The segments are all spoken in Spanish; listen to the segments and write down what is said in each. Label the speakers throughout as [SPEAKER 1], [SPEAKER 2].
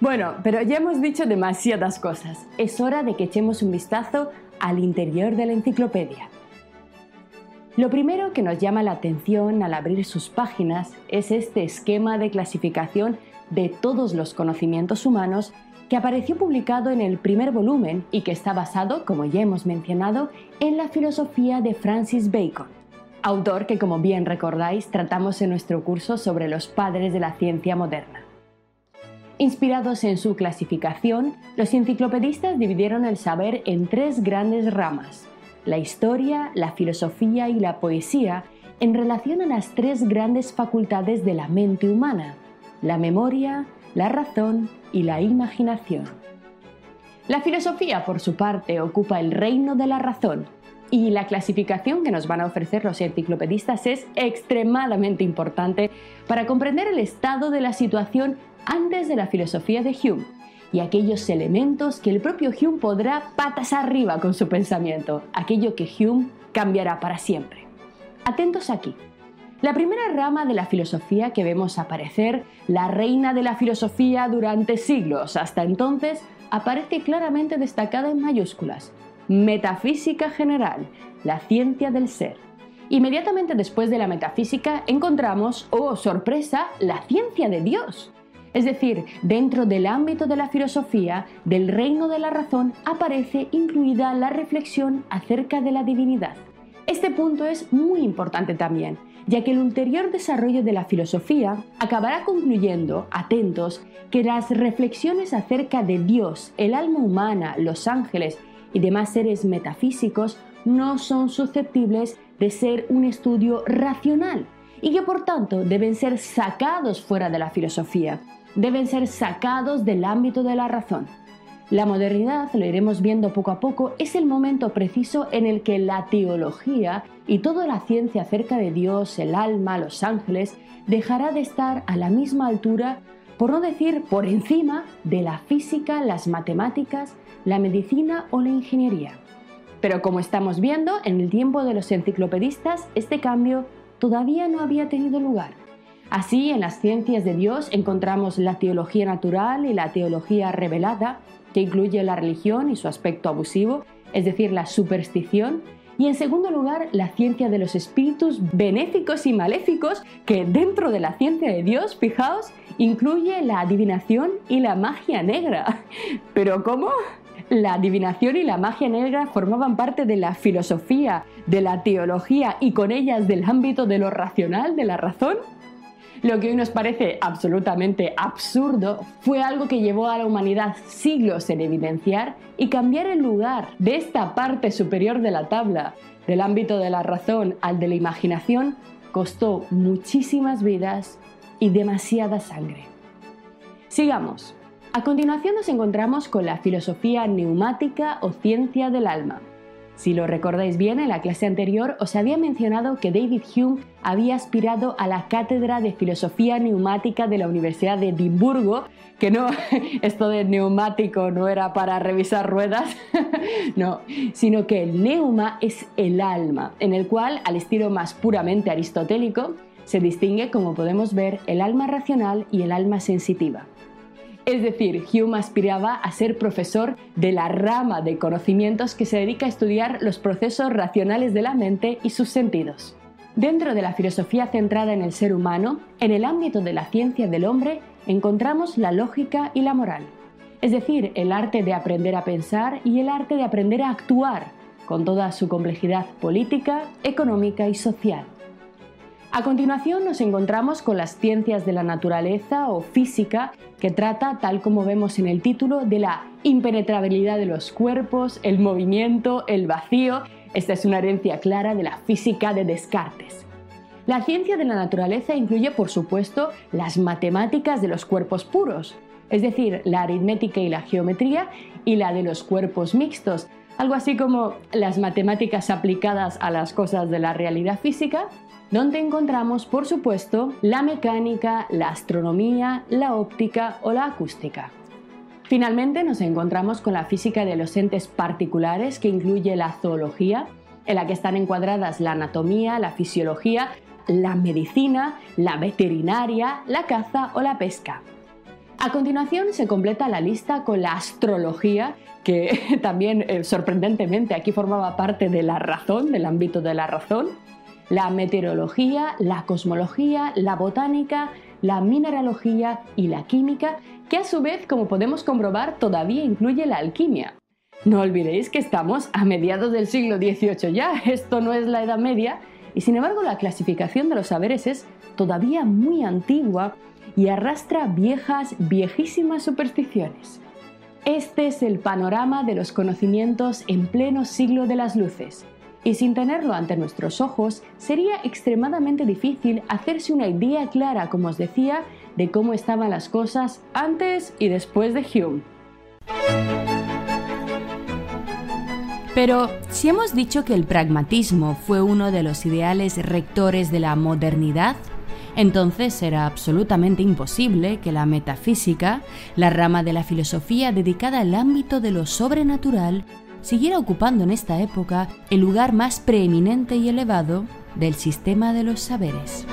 [SPEAKER 1] Bueno, pero ya hemos dicho demasiadas cosas. Es hora de que echemos un vistazo al interior de la enciclopedia. Lo primero que nos llama la atención al abrir sus páginas es este esquema de clasificación de todos los conocimientos humanos que apareció publicado en el primer volumen y que está basado, como ya hemos mencionado, en la filosofía de Francis Bacon, autor que, como bien recordáis, tratamos en nuestro curso sobre los padres de la ciencia moderna. Inspirados en su clasificación, los enciclopedistas dividieron el saber en tres grandes ramas, la historia, la filosofía y la poesía, en relación a las tres grandes facultades de la mente humana, la memoria, la razón y la imaginación. La filosofía, por su parte, ocupa el reino de la razón y la clasificación que nos van a ofrecer los enciclopedistas es extremadamente importante para comprender el estado de la situación antes de la filosofía de Hume y aquellos elementos que el propio Hume podrá patas arriba con su pensamiento, aquello que Hume cambiará para siempre. Atentos aquí. La primera rama de la filosofía que vemos aparecer, la reina de la filosofía durante siglos hasta entonces, aparece claramente destacada en mayúsculas. Metafísica general, la ciencia del ser. Inmediatamente después de la metafísica encontramos, oh sorpresa, la ciencia de Dios. Es decir, dentro del ámbito de la filosofía, del reino de la razón, aparece incluida la reflexión acerca de la divinidad. Este punto es muy importante también, ya que el ulterior desarrollo de la filosofía acabará concluyendo, atentos, que las reflexiones acerca de Dios, el alma humana, los ángeles y demás seres metafísicos no son susceptibles de ser un estudio racional y que por tanto deben ser sacados fuera de la filosofía, deben ser sacados del ámbito de la razón. La modernidad, lo iremos viendo poco a poco, es el momento preciso en el que la teología y toda la ciencia acerca de Dios, el alma, los ángeles, dejará de estar a la misma altura, por no decir por encima, de la física, las matemáticas, la medicina o la ingeniería. Pero como estamos viendo, en el tiempo de los enciclopedistas, este cambio todavía no había tenido lugar. Así, en las ciencias de Dios encontramos la teología natural y la teología revelada, que incluye la religión y su aspecto abusivo, es decir, la superstición, y en segundo lugar, la ciencia de los espíritus benéficos y maléficos, que dentro de la ciencia de Dios, fijaos, incluye la adivinación y la magia negra. ¿Pero cómo? La adivinación y la magia negra formaban parte de la filosofía, de la teología y con ellas del ámbito de lo racional, de la razón. Lo que hoy nos parece absolutamente absurdo fue algo que llevó a la humanidad siglos en evidenciar y cambiar el lugar de esta parte superior de la tabla, del ámbito de la razón al de la imaginación, costó muchísimas vidas y demasiada sangre. Sigamos. A continuación nos encontramos con la filosofía neumática o ciencia del alma. Si lo recordáis bien, en la clase anterior os había mencionado que David Hume había aspirado a la cátedra de filosofía neumática de la Universidad de Edimburgo, que no, esto de neumático no era para revisar ruedas, no, sino que el neuma es el alma, en el cual, al estilo más puramente aristotélico, se distingue, como podemos ver, el alma racional y el alma sensitiva. Es decir, Hume aspiraba a ser profesor de la rama de conocimientos que se dedica a estudiar los procesos racionales de la mente y sus sentidos. Dentro de la filosofía centrada en el ser humano, en el ámbito de la ciencia del hombre, encontramos la lógica y la moral, es decir, el arte de aprender a pensar y el arte de aprender a actuar, con toda su complejidad política, económica y social. A continuación nos encontramos con las ciencias de la naturaleza o física, que trata, tal como vemos en el título, de la impenetrabilidad de los cuerpos, el movimiento, el vacío. Esta es una herencia clara de la física de Descartes. La ciencia de la naturaleza incluye, por supuesto, las matemáticas de los cuerpos puros, es decir, la aritmética y la geometría, y la de los cuerpos mixtos, algo así como las matemáticas aplicadas a las cosas de la realidad física, donde encontramos, por supuesto, la mecánica, la astronomía, la óptica o la acústica. Finalmente nos encontramos con la física de los entes particulares que incluye la zoología, en la que están encuadradas la anatomía, la fisiología, la medicina, la veterinaria, la caza o la pesca. A continuación se completa la lista con la astrología, que también eh, sorprendentemente aquí formaba parte de la razón, del ámbito de la razón, la meteorología, la cosmología, la botánica, la mineralogía y la química, que a su vez, como podemos comprobar, todavía incluye la alquimia. No olvidéis que estamos a mediados del siglo XVIII ya, esto no es la Edad Media, y sin embargo la clasificación de los saberes es todavía muy antigua y arrastra viejas, viejísimas supersticiones. Este es el panorama de los conocimientos en pleno siglo de las luces, y sin tenerlo ante nuestros ojos, sería extremadamente difícil hacerse una idea clara, como os decía, de cómo estaban las cosas antes y después de Hume. Pero si hemos dicho que el pragmatismo fue uno de los ideales rectores de la modernidad, entonces era absolutamente imposible que la metafísica, la rama de la filosofía dedicada al ámbito de lo sobrenatural, siguiera ocupando en esta época el lugar más preeminente y elevado del sistema de los saberes.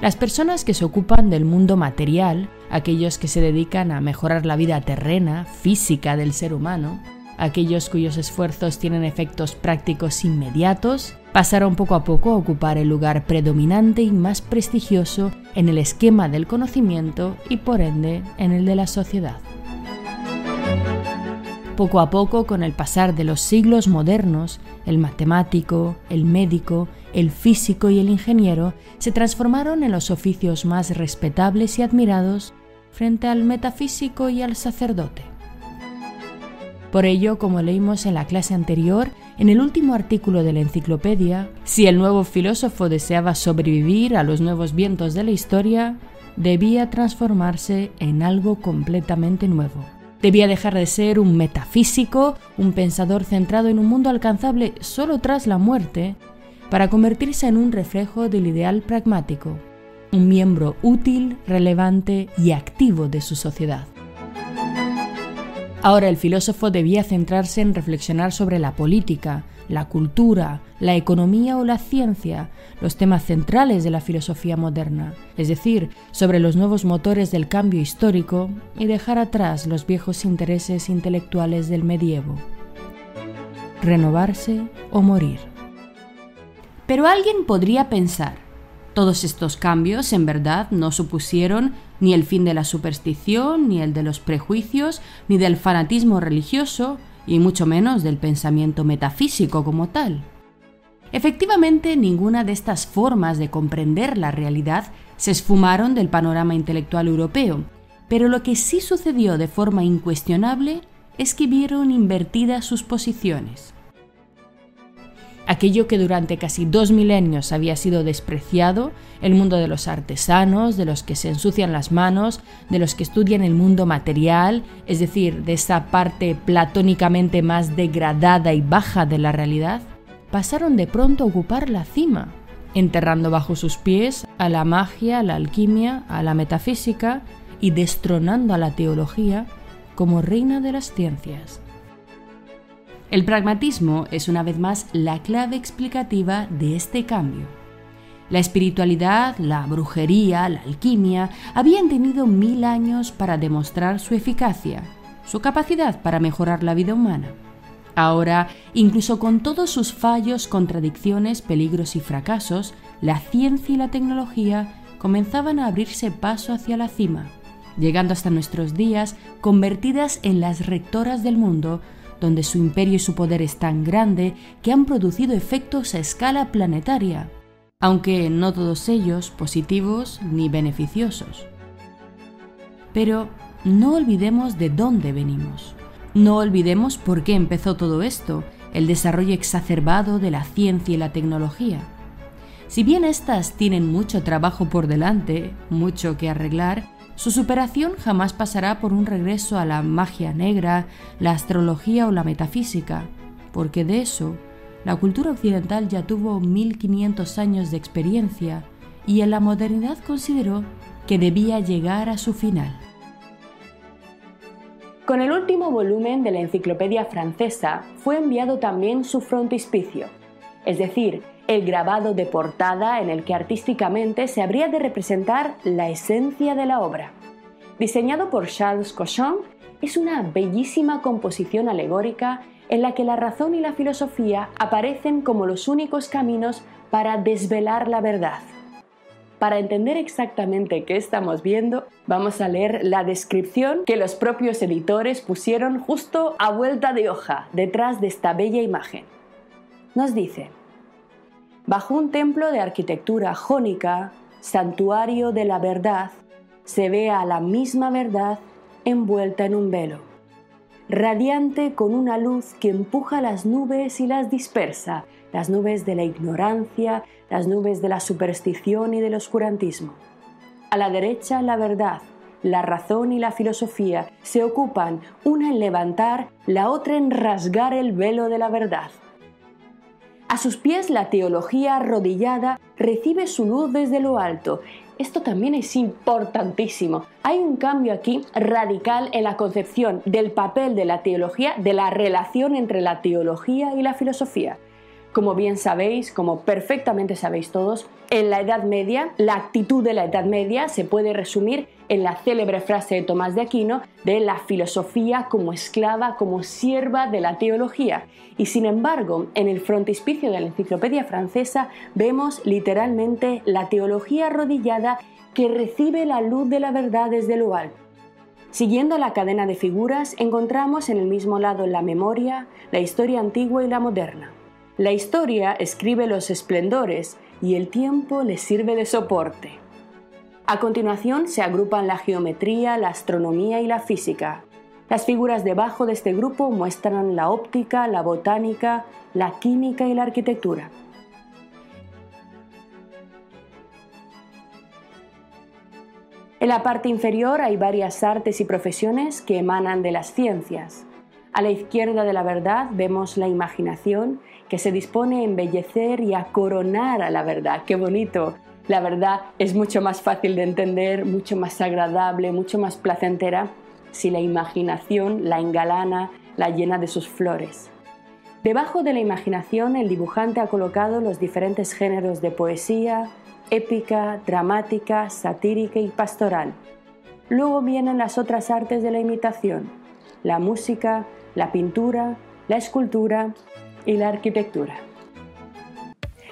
[SPEAKER 1] Las personas que se ocupan del mundo material, aquellos que se dedican a mejorar la vida terrena, física del ser humano, aquellos cuyos esfuerzos tienen efectos prácticos inmediatos, pasaron poco a poco a ocupar el lugar predominante y más prestigioso en el esquema del conocimiento y por ende en el de la sociedad. Poco a poco, con el pasar de los siglos modernos, el matemático, el médico, el físico y el ingeniero se transformaron en los oficios más respetables y admirados frente al metafísico y al sacerdote. Por ello, como leímos en la clase anterior, en el último artículo de la enciclopedia, si el nuevo filósofo deseaba sobrevivir a los nuevos vientos de la historia, debía transformarse en algo completamente nuevo. Debía dejar de ser un metafísico, un pensador centrado en un mundo alcanzable solo tras la muerte, para convertirse en un reflejo del ideal pragmático, un miembro útil, relevante y activo de su sociedad. Ahora el filósofo debía centrarse en reflexionar sobre la política, la cultura, la economía o la ciencia, los temas centrales de la filosofía moderna, es decir, sobre los nuevos motores del cambio histórico y dejar atrás los viejos intereses intelectuales del medievo. Renovarse o morir. Pero alguien podría pensar, todos estos cambios, en verdad, no supusieron ni el fin de la superstición, ni el de los prejuicios, ni del fanatismo religioso, y mucho menos del pensamiento metafísico como tal. Efectivamente, ninguna de estas formas de comprender la realidad se esfumaron del panorama intelectual europeo, pero lo que sí sucedió de forma incuestionable es que vieron invertidas sus posiciones. Aquello que durante casi dos milenios había sido despreciado, el mundo de los artesanos, de los que se ensucian las manos, de los que estudian el mundo material, es decir, de esa parte platónicamente más degradada y baja de la realidad, pasaron de pronto a ocupar la cima, enterrando bajo sus pies a la magia, a la alquimia, a la metafísica y destronando a la teología como reina de las ciencias. El pragmatismo es una vez más la clave explicativa de este cambio. La espiritualidad, la brujería, la alquimia habían tenido mil años para demostrar su eficacia, su capacidad para mejorar la vida humana. Ahora, incluso con todos sus fallos, contradicciones, peligros y fracasos, la ciencia y la tecnología comenzaban a abrirse paso hacia la cima, llegando hasta nuestros días convertidas en las rectoras del mundo donde su imperio y su poder es tan grande que han producido efectos a escala planetaria, aunque no todos ellos positivos ni beneficiosos. Pero no olvidemos de dónde venimos. No olvidemos por qué empezó todo esto, el desarrollo exacerbado de la ciencia y la tecnología. Si bien éstas tienen mucho trabajo por delante, mucho que arreglar, su superación jamás pasará por un regreso a la magia negra, la astrología o la metafísica, porque de eso la cultura occidental ya tuvo 1500 años de experiencia y en la modernidad consideró que debía llegar a su final. Con el último volumen de la Enciclopedia Francesa fue enviado también su frontispicio, es decir, el grabado de portada en el que artísticamente se habría de representar la esencia de la obra. diseñado por Charles Cochon, es una bellísima composición alegórica en la que la razón y la filosofía aparecen como los únicos caminos para desvelar la verdad. Para entender exactamente qué estamos viendo, vamos a leer la descripción que los propios editores pusieron justo a vuelta de hoja detrás de esta bella imagen. Nos dice, bajo un templo de arquitectura jónica, santuario de la verdad, se ve a la misma verdad envuelta en un velo, radiante con una luz que empuja las nubes y las dispersa, las nubes de la ignorancia, las nubes de la superstición y del oscurantismo. A la derecha la verdad, la razón y la filosofía se ocupan una en levantar, la otra en rasgar el velo de la verdad. A sus pies la teología arrodillada recibe su luz desde lo alto. Esto también es importantísimo. Hay un cambio aquí radical en la concepción del papel de la teología, de la relación entre la teología y la filosofía. Como bien sabéis, como perfectamente sabéis todos, en la Edad Media, la actitud de la Edad Media se puede resumir en la célebre frase de Tomás de Aquino de la filosofía como esclava, como sierva de la teología. Y sin embargo, en el frontispicio de la enciclopedia francesa vemos literalmente la teología arrodillada que recibe la luz de la verdad desde lo alto. Siguiendo la cadena de figuras, encontramos en el mismo lado la memoria, la historia antigua y la moderna. La historia escribe los esplendores y el tiempo le sirve de soporte. A continuación se agrupan la geometría, la astronomía y la física. Las figuras debajo de este grupo muestran la óptica, la botánica, la química y la arquitectura. En la parte inferior hay varias artes y profesiones que emanan de las ciencias. A la izquierda de la verdad vemos la imaginación que se dispone a embellecer y a coronar a la verdad. ¡Qué bonito! La verdad es mucho más fácil de entender, mucho más agradable, mucho más placentera si la imaginación la engalana, la llena de sus flores. Debajo de la imaginación el dibujante ha colocado los diferentes géneros de poesía, épica, dramática, satírica y pastoral. Luego vienen las otras artes de la imitación, la música, la pintura, la escultura y la arquitectura.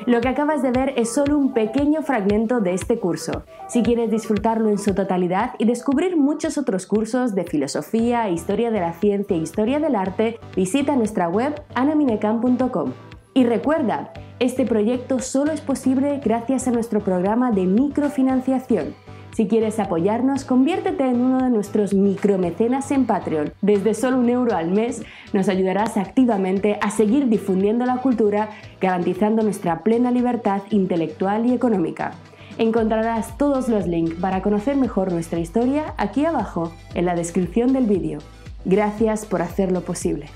[SPEAKER 1] Lo que acabas de ver es solo un pequeño fragmento de este curso. Si quieres disfrutarlo en su totalidad y descubrir muchos otros cursos de filosofía, historia de la ciencia e historia del arte, visita nuestra web anaminecam.com. Y recuerda, este proyecto solo es posible gracias a nuestro programa de microfinanciación si quieres apoyarnos, conviértete en uno de nuestros micromecenas en Patreon. Desde solo un euro al mes nos ayudarás activamente a seguir difundiendo la cultura, garantizando nuestra plena libertad intelectual y económica. Encontrarás todos los links para conocer mejor nuestra historia aquí abajo en la descripción del vídeo. Gracias por hacerlo posible.